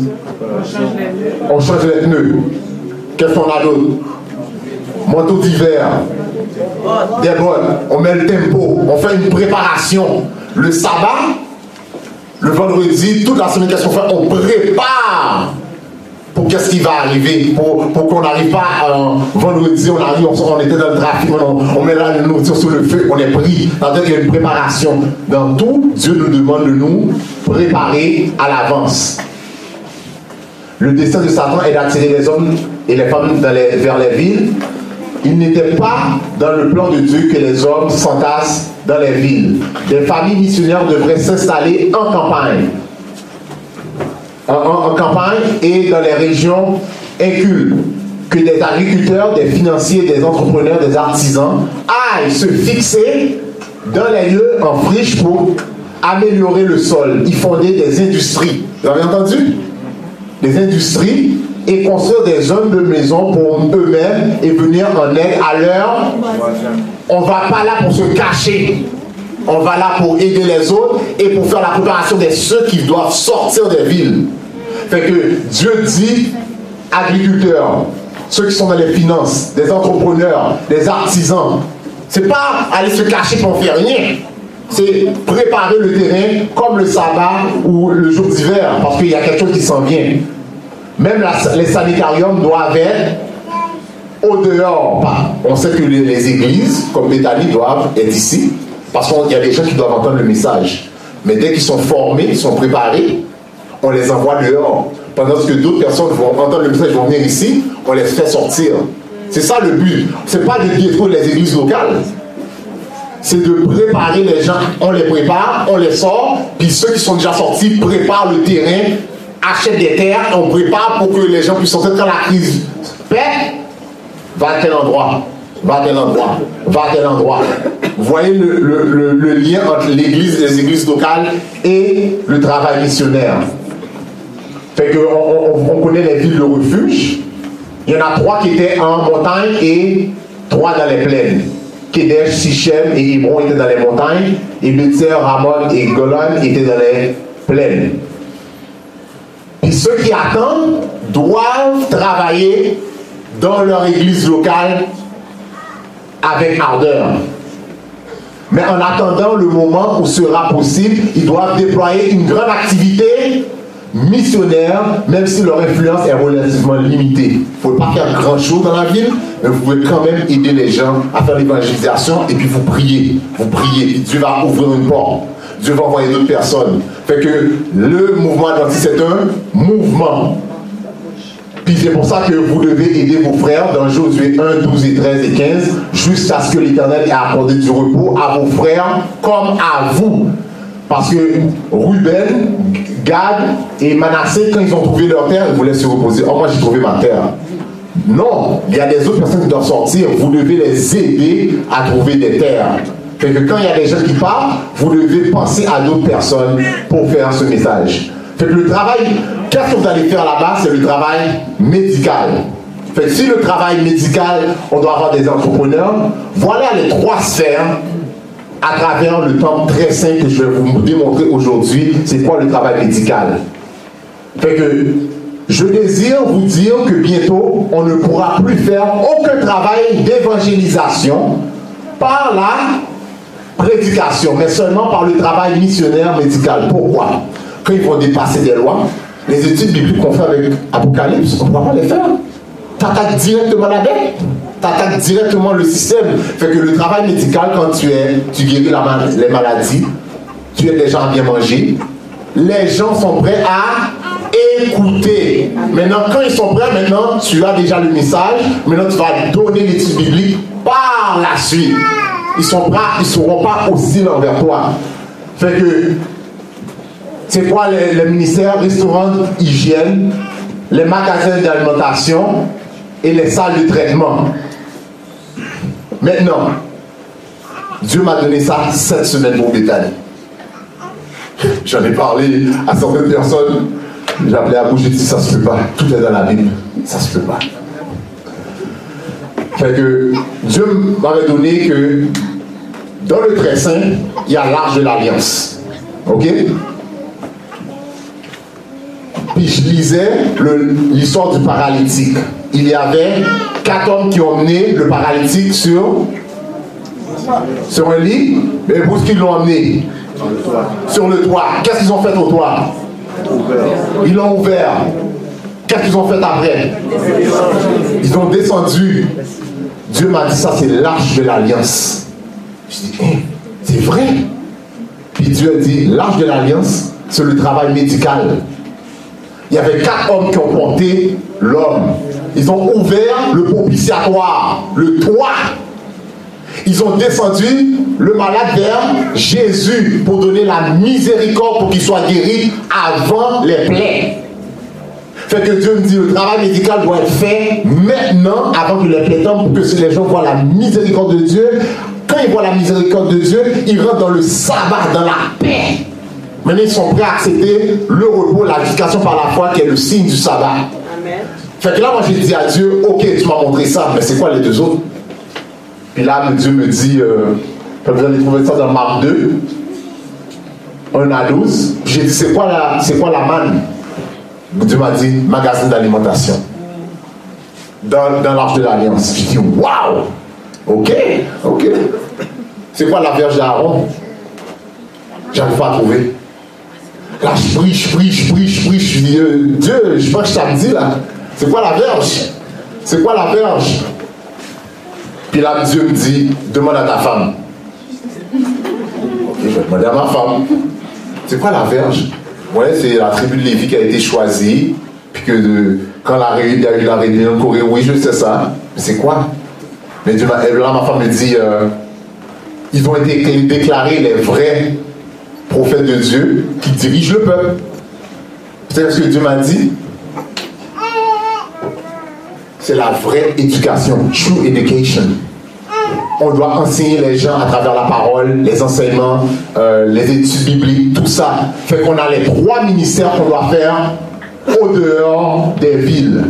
On change les pneus. Qu'est-ce qu'on a d'autre? Manteau d'hiver. des bonnes. On met le tempo, on fait une préparation. Le sabbat, le vendredi, toute la semaine, qu'est-ce qu'on fait? On prépare pour qu'est-ce qui va arriver, pour, pour qu'on n'arrive pas un vendredi, on arrive, on, était dans le trafic, on, met la nourriture sur le feu, on est pris. C'est-à-dire qu'il y a une préparation. Dans tout, Dieu nous demande de nous préparer à l'avance. Le destin de Satan est d'attirer les hommes et les femmes vers les villes. Il n'était pas dans le plan de Dieu que les hommes s'entassent dans les villes. Des familles missionnaires devraient s'installer en campagne en, campagne et dans les régions incultes. Que des agriculteurs, des financiers, des entrepreneurs, des artisans aillent se fixer dans les lieux en friche pour améliorer le sol, y fonder des industries. Vous avez entendu? Des industries et construire des zones de maison pour eux-mêmes et venir en aide à leur. On ne va pas là pour se cacher. On va là pour aider les autres et pour faire la préparation de ceux qui doivent sortir des villes. Fait que Dieu dit agriculteurs, ceux qui sont dans les finances, des entrepreneurs, des artisans. C'est pas aller se cacher pour faire rien. C'est préparer le terrain comme le sabbat ou le jour d'hiver, parce qu'il y a quelque chose qui s'en vient. Même les sanitariums doivent être au dehors. On sait que les, églises, comme Bethany, doivent être ici, parce qu'il y a des gens qui doivent entendre le message. Mais dès qu'ils sont formés, ils sont préparés, on les envoie dehors. Pendant que d'autres personnes vont entendre le message, vont venir ici, on les fait sortir. C'est ça le but. C'est pas de détruire les églises locales. C'est de préparer les gens. On les prépare, on les sort, puis ceux qui sont déjà sortis préparent le terrain, achètent des terres, on prépare pour que les gens puissent sortir quand la crise pète. Va à quel endroit Va à quel endroit Va à quel endroit Vous voyez le, lien entre l'église, les églises locales et le travail missionnaire. Fait qu'on on, connaît les villes de refuge. Il y en a trois qui étaient en montagne et trois dans les plaines. Kedesh, Sichem et Hébron étaient dans les montagnes. Et Betzer, Ramon et Golan étaient dans les plaines. Et ceux qui attendent doivent travailler dans leur église locale avec ardeur. Mais en attendant le moment où sera possible, ils doivent déployer une grande activité missionnaires, même si leur influence est relativement limitée. Il ne faut pas faire grand-chose dans la ville, mais vous pouvez quand même aider les gens à faire l'évangélisation et puis vous priez. Vous priez. Dieu va ouvrir une porte. Dieu va envoyer d'autres personnes. Fait que le mouvement adventiste c'est un mouvement. Puis c'est pour ça que vous devez aider vos frères dans Josué 1, 12 et 13 et 15, jusqu'à ce que l'Éternel ait accordé du repos à vos frères comme à vous. Parce que Ruben, Gad et Manassé, quand ils ont trouvé leur terre, ils voulaient se reposer. Oh, moi j'ai trouvé ma terre. Non, il y a des autres personnes qui doivent sortir. Vous devez les aider à trouver des terres. Fait que quand il y a des gens qui partent, vous devez penser à d'autres personnes pour faire ce message. Fait que le travail, qu'est-ce que vous allez faire là-bas? C'est le travail médical. Fait que si le travail médical, on doit avoir des entrepreneurs, voilà les trois sphères à travers le temps très simple que je vais vous démontrer aujourd'hui, c'est quoi le travail médical? Fait que je désire vous dire que bientôt, on ne pourra plus faire aucun travail d'évangélisation par la prédication, mais seulement par le travail missionnaire médical. Pourquoi? Quand ils vont dépasser des lois, les études bibliques qu'on fait avec Apocalypse, on ne pourra pas les faire. T'attaques directement la bête attaques directement le système. Fait que le travail médical, quand tu es, tu guéris les maladies, tu es déjà bien mangé, les gens sont prêts à écouter. Maintenant, quand ils sont prêts, maintenant, tu as déjà le message. Maintenant, tu vas donner l'étude biblique par la suite. Ils sont prêts, ils ne seront pas aussi envers toi. Fait que, c'est quoi le, le ministère Restaurant, hygiène, les magasins d'alimentation et les salles de traitement? Maintenant, Dieu m'a donné ça cette semaine pour Bethany. J'en ai parlé à certaines personnes. J'ai appelé à dit ça se peut pas. Tout est dans la Bible. Ça se peut pas. Fait que Dieu m'avait donné que dans le très saint, il y a l'arche de l'alliance. OK? Puis je lisais l'histoire du paralytique. Il y avait quatre hommes qui ont mené le paralytique sur Sur un lit, mais où est-ce qu'ils l'ont emmené Sur le toit. Qu'est-ce qu'ils ont fait au toit? Ils l'ont ouvert. Qu'est-ce qu'ils ont fait après? Ils ont descendu. Dieu m'a dit ça, c'est l'arche de l'alliance. Je dis, hein, c'est vrai. Puis Dieu a dit, l'arche de l'alliance, c'est le travail médical. Il y avait quatre hommes qui ont porté l'homme. Ils ont ouvert le propitiatoire, le toit. Ils ont descendu le malade vers Jésus pour donner la miséricorde pour qu'il soit guéri avant les plaies. Fait que Dieu me dit, le travail médical doit être fait maintenant, avant que les tombent, pour que les gens voient la miséricorde de Dieu. Quand ils voient la miséricorde de Dieu, ils rentrent dans le sabbat, dans la paix. Maintenant, ils sont prêts à accepter le repos, la justification par la foi, qui est le signe du sabbat. Fait que là, moi, j'ai dit à Dieu, ok, tu m'as montré ça, mais c'est quoi les deux autres? Puis là, Dieu me dit, euh, vous allez trouver ça dans Marc 2, 1 à 12. J'ai dit, c'est quoi la, c'est quoi la manne? Dieu m'a dit, magasin d'alimentation. Dans, dans l'arche de l'Alliance. J'ai dit, waouh Ok, ok. C'est quoi la verge d'Aaron? J'arrive pas à trouver. Là, je prie, je prie, je prie, je prie. Je dis, euh, Dieu, je pense que je dit là. C'est quoi la verge C'est quoi la verge Puis là, Dieu me dit, demande à ta femme. Je vais demander à ma femme. C'est quoi la verge Ouais, c'est la tribu de Lévi qui a été choisie. Puis que quand la, il y a eu la réunion Corée, oui, je sais ça. Mais c'est quoi? Mais Dieu là, ma femme me dit, euh, ils ont été déclarés les vrais prophètes de Dieu qui dirigent le peuple. C'est ce que Dieu m'a dit? C'est la vraie éducation, true education. On doit enseigner les gens à travers la parole, les enseignements, euh, les études bibliques, tout ça. Fait qu'on a les trois ministères qu'on doit faire au dehors des villes.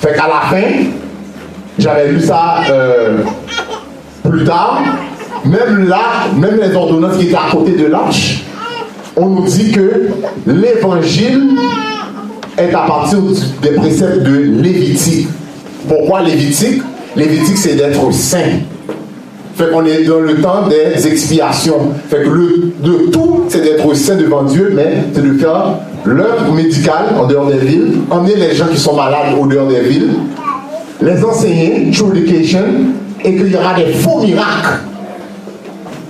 Fait qu'à la fin, j'avais lu ça euh, plus tard, même là, même les ordonnances qui étaient à côté de l'arche, on nous dit que l'évangile est à partir des préceptes de Lévitique. Pourquoi Lévitique? Lévitique, c'est d'être saint. Fait qu'on est dans le temps des expiations. Fait que le, de tout, c'est d'être saint devant Dieu, mais c'est de faire l'œuvre médicale en dehors des villes, emmener les gens qui sont malades au dehors des villes, les enseigner, true education, et qu'il y aura des faux miracles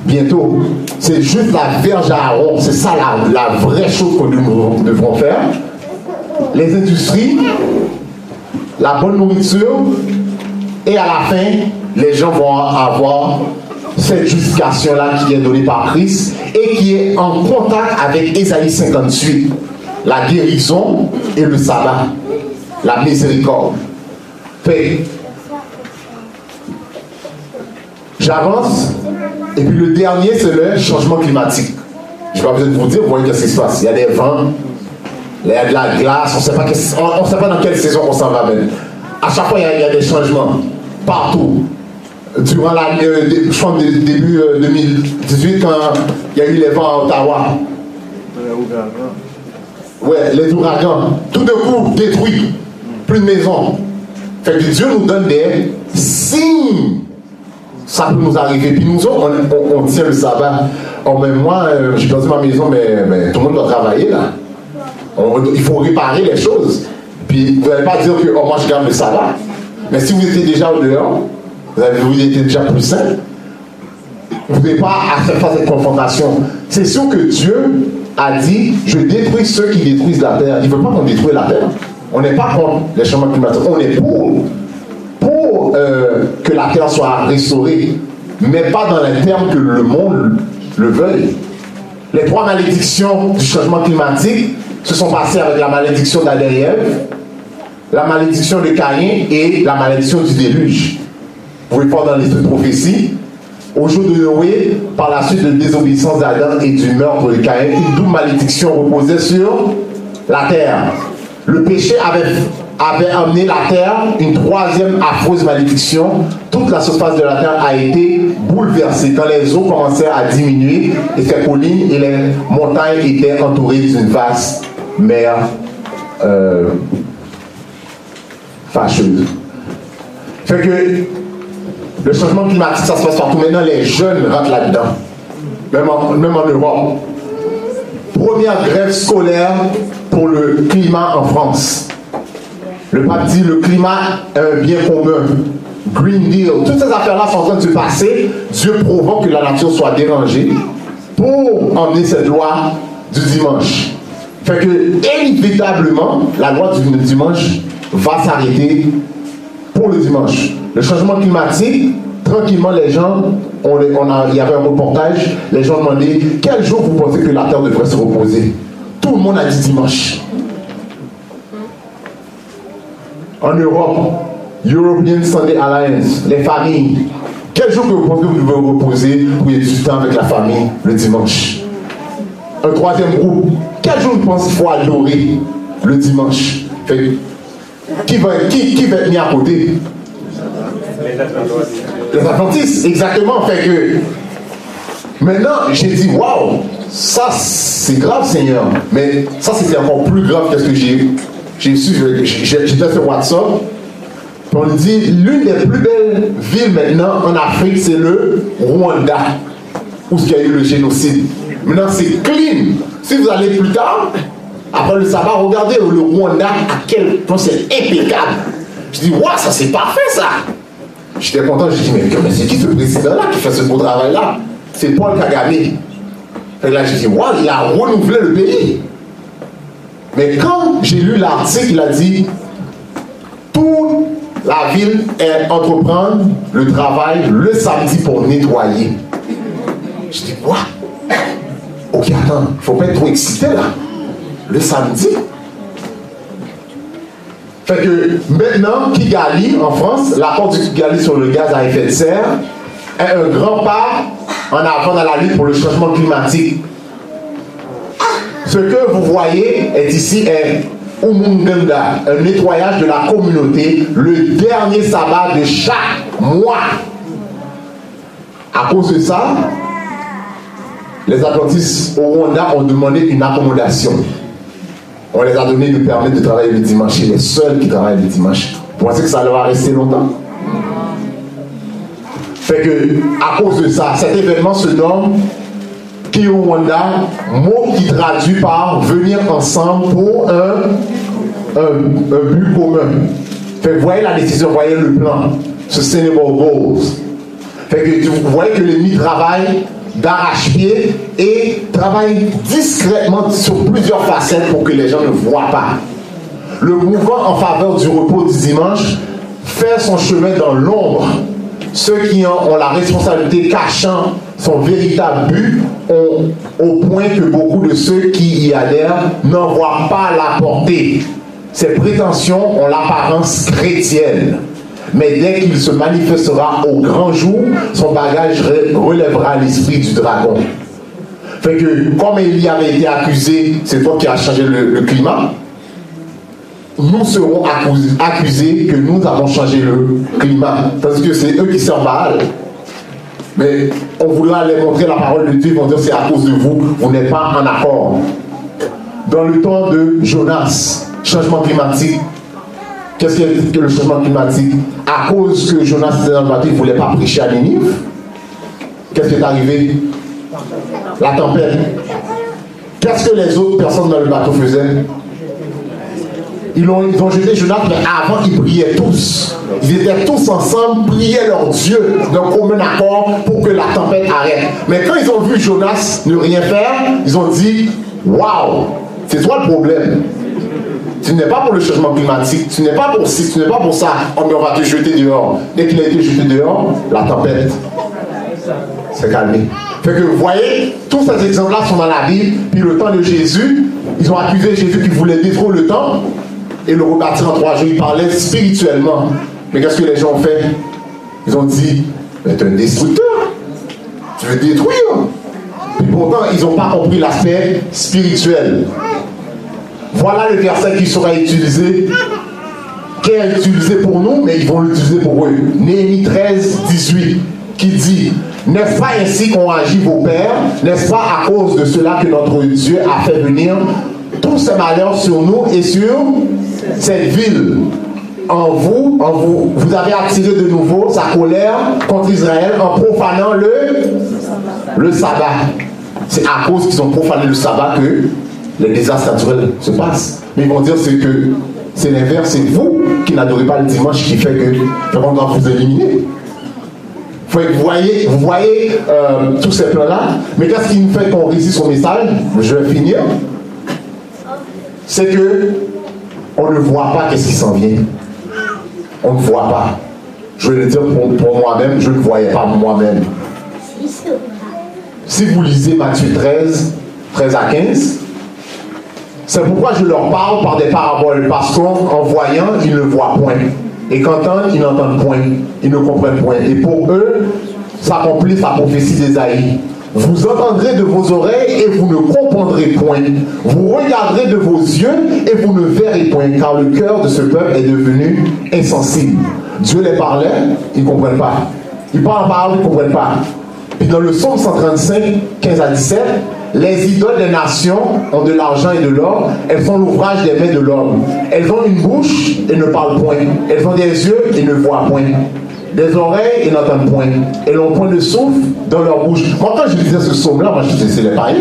bientôt. C'est juste la verge à Aaron, c'est ça la, vraie chose que nous devrons faire les industries, la bonne nourriture, et à la fin, les gens vont avoir cette justification-là qui est donnée par Christ et qui est en contact avec Ésaïe 58, la guérison et le sabbat, la miséricorde. Fait, j'avance, et puis le dernier, c'est le changement climatique. Je vais pas besoin de vous dire, vous voyez ce qui se passe. Il y a des vents, il y a de la glace, on ne sait pas, on, sait pas dans quelle saison on s'en va même. À chaque fois, il y, a, des changements. Partout. Durant la, euh, je début 2018, euh, quand il y a eu les vents à Ottawa. Ouais, les ouragans. Tout d'un coup, détruit. Plus de maisons. Que Dieu nous donne des signes. Ça peut nous arriver. Puis nous, on, on, tient le sabbat. Oh, mais moi, euh, j'ai perdu ma maison, mais, mais tout le monde doit travailler là il faut réparer les choses. Puis vous n'allez pas dire que oh, moi je garde le sabbat. Mais si vous étiez déjà au dehors, vous, avez, étiez déjà plus sain, vous n'avez pas à faire cette confrontation. C'est sûr que Dieu a dit Je détruis ceux qui détruisent la terre. Il ne veut pas qu'on détruise la terre. On n'est pas contre les changements climatiques. On est pour, pour euh, que la terre soit restaurée, mais pas dans les termes que le monde le veuille. Les trois malédictions du changement climatique, se sont passés avec la malédiction d'Adam la malédiction de Caïn et la malédiction du déluge. Vous pouvez voir dans les prophéties, au jour de Noé, par la suite de la désobéissance d'Adam et du meurtre de Caïn, une double malédiction reposait sur la terre. Le péché avait, amené la terre une troisième affreuse malédiction. Toute la surface de la terre a été bouleversée quand les eaux commençaient à diminuer et ces collines et les montagnes étaient entourées d'une vaste mère euh, fâcheuse. Fait que Le changement climatique, ça se passe partout. Maintenant, les jeunes rentrent là-dedans. Même en, même en Europe. Première grève scolaire pour le climat en France. Le pape dit le climat est un bien commun. Green Deal, toutes ces affaires-là sont en train de se passer. Dieu provoque que la nature soit dérangée pour emmener cette loi du dimanche. Fait que, inévitablement, la loi du dimanche va s'arrêter pour le dimanche. Le changement climatique, tranquillement, les gens, on, a, il y avait un reportage, les gens demandaient quel jour vous pensez que la terre devrait se reposer? Tout le monde a dit dimanche. En Europe, European Sunday Alliance, les familles, quel jour vous pensez que vous devez reposer pour y du temps avec la famille le dimanche? Un troisième groupe, quel jour vous pensez qu'il faut adorer le dimanche? Qui va, qui, qui va être mis à côté? Les Atlantistes, exactement. Fait que maintenant, j'ai dit, waouh, ça c'est grave, Seigneur. Mais ça c'était encore plus grave que ce que j'ai j'ai su. J'étais sur WhatsApp. On dit l'une des plus belles villes maintenant en Afrique, c'est le Rwanda, où il y a eu le génocide. Maintenant, c'est clean. Si vous allez plus tard, après le sabbat, regardez le Rwanda, à quel point c'est impeccable. Je dis, waouh, ça c'est parfait ça. J'étais content, je dis, mais, c'est qui ce président-là qui fait ce beau travail-là? C'est Paul Kagame. Et là, je dis, waouh, il a renouvelé le pays. Mais quand j'ai lu l'article, il a dit, toute la ville est entreprendre le travail le samedi pour nettoyer. Je dis, quoi Ok, attends, il ne faut pas être trop excité là le samedi. Fait que maintenant, Kigali, en France, l'accord du Kigali sur le gaz à effet de serre est un grand pas en avant dans la lutte pour le changement climatique. Ce que vous voyez est ici est un nettoyage de la communauté, le dernier sabbat de chaque mois. À cause de ça, les Atlantistes au Rwanda ont demandé une accommodation. On les a donné le permis de travailler le dimanche. les seuls qui travaillent le dimanche. Vous pensez que ça leur va rester longtemps? Fait que, à cause de ça, cet événement se nomme Kiwanda, mot qui traduit par venir ensemble pour un, un, but commun. Fait que voyez la décision, voyez le plan. Sustainable Goals. Fait que vous voyez que l'ennemi travaille d'arrache-pied et travaille discrètement sur plusieurs facettes pour que les gens ne voient pas. Le mouvement en faveur du repos du dimanche fait son chemin dans l'ombre. Ceux qui ont, la responsabilité cachant son véritable but au point que beaucoup de ceux qui y adhèrent n'en voient pas la portée. Ces prétentions ont l'apparence chrétienne mais dès qu'il se manifestera au grand jour, son bagage relèvera l'esprit du dragon. Comme y avait été accusé, c'est toi qui as changé le, climat, nous serons accusés, que nous avons changé le climat. Parce que c'est eux qui s'en parlent. Mais on voulait aller montrer la parole de Dieu, ils vont dire c'est à cause de vous, vous n'êtes pas en accord. Dans le temps de Jonas, changement climatique, Qu'est-ce que le changement climatique À cause que Jonas ne voulait pas prêcher à Ninive. Qu'est-ce qui est arrivé? La tempête. Qu'est-ce que les autres personnes dans le bateau faisaient? Ils ont, ils ont jeté Jonas, mais avant, ils priaient tous. Ils étaient tous ensemble, priaient leur Dieu d'un commun accord pour que la tempête arrête. Mais quand ils ont vu Jonas ne rien faire, ils ont dit Waouh, c'est toi le problème. Tu n'es pas pour le changement climatique, tu n'es pas pour ci, tu n'es pas pour ça. Oh, on va te jeter dehors. Dès qu'il a été jeté dehors, la tempête s'est calmée. Fait que vous voyez, tous ces exemples-là sont dans la Bible. Puis le temps de Jésus, ils ont accusé Jésus qui voulait détruire le temps et le rebâtir en trois jours. Il parlait spirituellement. Mais qu'est-ce que les gens ont fait? Ils ont dit, mais tu es un destructeur. Tu veux détruire. Et pourtant, ils n'ont pas compris l'aspect spirituel. Voilà le verset qui sera utilisé, qui est utilisé pour nous, mais ils vont l'utiliser pour eux. Néhémie 13, 18, qui dit N'est-ce pas ainsi qu'ont agi vos pères? N'est-ce pas à cause de cela que notre Dieu a fait venir tous ces malheurs sur nous et sur cette ville? En vous, en vous, vous avez attiré de nouveau sa colère contre Israël en profanant le, le sabbat. C'est à cause qu'ils ont profané le sabbat que les désastres naturels se passent. Mais ils vont dire c'est que c'est l'inverse, c'est vous qui n'adorez pas le dimanche qui fait que qu'on doit vous éliminer. Vous voyez, vous voyez euh, tous ces plans-là, mais qu'est-ce qui nous fait qu'on réussit son message? Je vais finir. C'est que on ne voit pas qu'est-ce qui s'en vient. On ne voit pas. Je vais le dire pour, moi-même, je ne voyais pas moi-même. Si vous lisez Matthieu 13, 13 à 15, c'est pourquoi je leur parle par des paraboles, parce qu'en voyant, ils ne voient point. Et quand ils n'entendent point, ils ne comprennent point. Et pour eux, s'accomplit sa prophétie d'Ésaïe. Vous entendrez de vos oreilles et vous ne comprendrez point. Vous regarderez de vos yeux et vous ne verrez point, car le cœur de ce peuple est devenu insensible. Dieu les parlait, ils ne comprennent pas. Ils parlent en parole, ils ne comprennent pas. Puis dans le psaume 135, 15 à 17, les idoles des nations ont de l'argent et de l'or. Elles font l'ouvrage des mains de l'homme. Elles ont une bouche et ne parlent point. Elles ont des yeux et ne voient point. Des oreilles et n'entendent point. Elles ont point de souffle dans leur bouche. Quand je disais ce psaume-là, moi, je disais c'est les païens.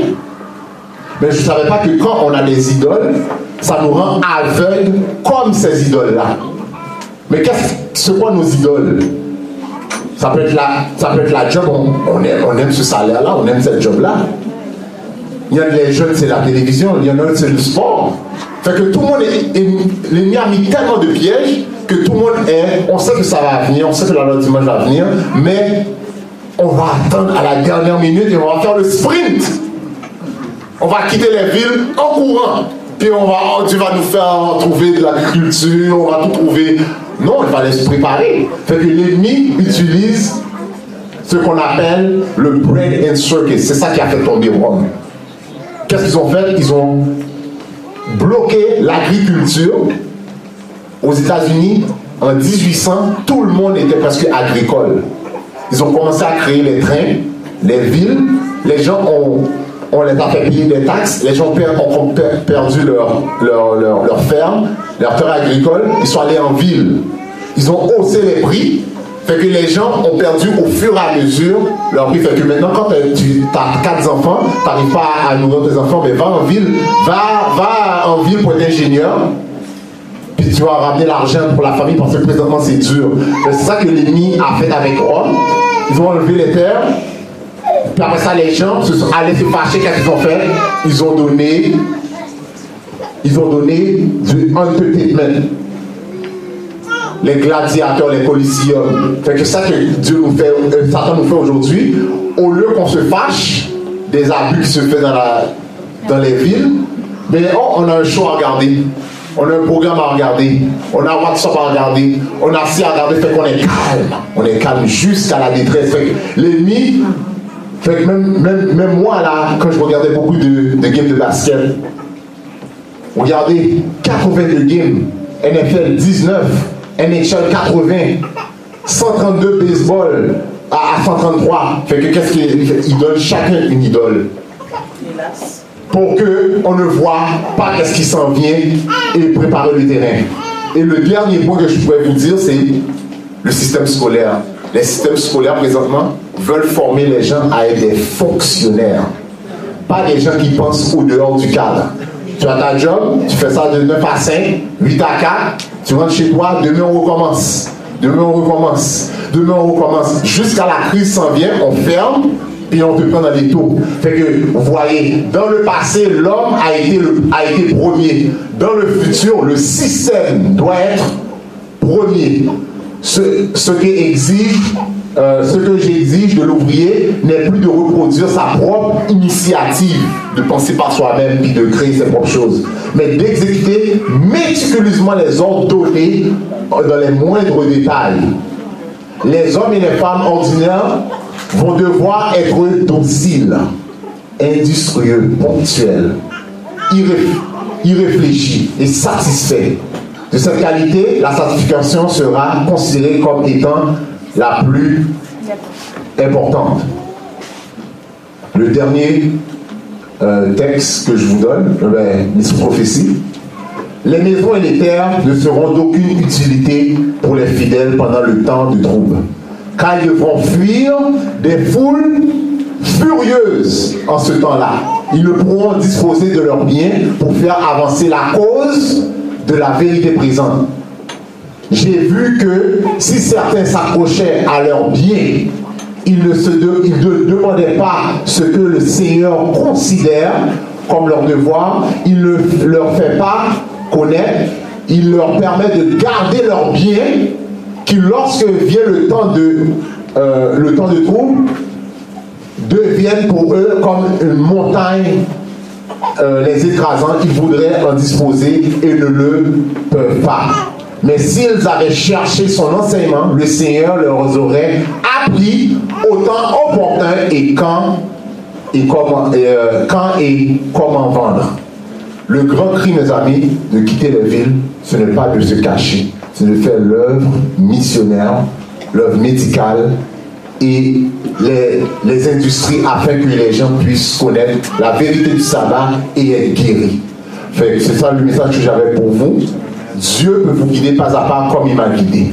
Mais je ne savais pas que quand on a des idoles, ça nous rend aveugles comme ces idoles-là. Mais qu'est-ce c'est quoi nos idoles? Ça peut, être la, ça peut être la job, on, aime, on aime ce salaire-là, on aime cette job-là. Il y a les jeunes, c'est la télévision, il y en a c'est le sport. Fait que tout le monde est, l'ennemi a mis tellement de pièges que tout le monde est, on sait que ça va venir, on sait que la loi dimanche va venir, mais on va attendre à la dernière minute et on va faire le sprint. On va quitter les villes en courant. Puis on va, Dieu va nous faire trouver de l'agriculture, on va tout trouver. Non, il va se préparer. Fait que l'ennemi utilise ce qu'on appelle le bread and circus. C'est ça qui a fait tomber Rome. Qu'est-ce qu'ils ont fait? Ils ont bloqué l'agriculture aux États-Unis en 1800. Tout le monde était presque agricole. Ils ont commencé à créer les trains, les villes. Les gens ont, on les a fait des taxes. Les gens ont perdu leur, leur, leur, leur ferme, leur terre agricole. Ils sont allés en ville. Ils ont haussé les prix fait que les gens ont perdu au fur et à mesure leur prix. Fait que maintenant, quand tu as quatre enfants, tu n'arrives pas à nourrir tes enfants, mais va en ville, va, va en ville pour être ingénieur. Puis tu vas ramener l'argent pour la famille parce que présentement c'est dur. C'est ça que l'ennemi a fait avec Rome. Ils ont enlevé les terres. Puis après ça, les gens se sont allés se fâcher. Qu'est-ce qu'ils ont fait? Ils ont donné, ils ont donné du entertainment les gladiateurs, les policiers. Fait que ça que Dieu nous fait, euh, Satan nous fait aujourd'hui, au lieu qu'on se fâche des abus qui se font dans, dans les villes, mais oh, on a un show à regarder. On a un programme à regarder. On a WhatsApp à regarder. On a ci à regarder. Fait qu'on est calme. On est calme jusqu'à la détresse. Fait que l'ennemi, fait que même, même, même, moi là, quand je regardais beaucoup de, de games de basket, regardez 82 games, NFL 19, NHL 80, 132 baseball à, 133. Fait que qu'est-ce qu'ils donnent chacun une idole. Pour qu'on ne voit pas qu'est-ce qui s'en vient et préparer le terrain. Et le dernier point que je pourrais vous dire, c'est le système scolaire. Les systèmes scolaires présentement veulent former les gens à être des fonctionnaires, pas des gens qui pensent au dehors du cadre. Tu as ta job, tu fais ça de 9 à 5, 8 à 4, tu rentres chez toi, demain on recommence. Demain on recommence. Demain on recommence. Jusqu'à la crise s'en vient, on ferme, puis on te prend dans les taux. Fait que, vous voyez, dans le passé, l'homme a été, a été premier. Dans le futur, le système doit être premier. Ce, ce qui exige euh, ce que j'exige de l'ouvrier n'est plus de reproduire sa propre initiative, de penser par soi-même puis de créer ses propres choses, mais d'exécuter méticuleusement les ordres donnés dans les moindres détails. Les hommes et les femmes ordinaires vont devoir être dociles, industrieux, ponctuels, irréfléchis et satisfaits. De cette qualité, la certification sera considérée comme étant la plus importante. Le dernier euh, texte que je vous donne, ben, les prophéties, les maisons et les terres ne seront d'aucune utilité pour les fidèles pendant le temps de trouble, car ils devront fuir des foules furieuses en ce temps-là. Ils ne pourront disposer de leurs biens pour faire avancer la cause de la vérité présente. J'ai vu que si certains s'accrochaient à leurs biens, ils ne, se ils ne demandaient pas ce que le Seigneur considère comme leur devoir, il ne leur fait pas connaître, il leur permet de garder leurs biens qui, lorsque vient le temps de, euh, le temps de trouble, deviennent pour eux comme une montagne euh, les écrasant, ils voudraient en disposer et ne le peuvent pas. Mais s'ils avaient cherché son enseignement, le Seigneur leur aurait appris autant opportun et quand et comment, euh, quand et comment vendre. Le grand cri, mes amis, de quitter la ville, ce n'est pas de se cacher, c'est de faire l'œuvre missionnaire, l'œuvre médicale et les, les, industries afin que les gens puissent connaître la vérité du sabbat et être guéris. C'est ça le message que j'avais pour vous. Dieu peut vous guider pas à pas comme il m'a guidé.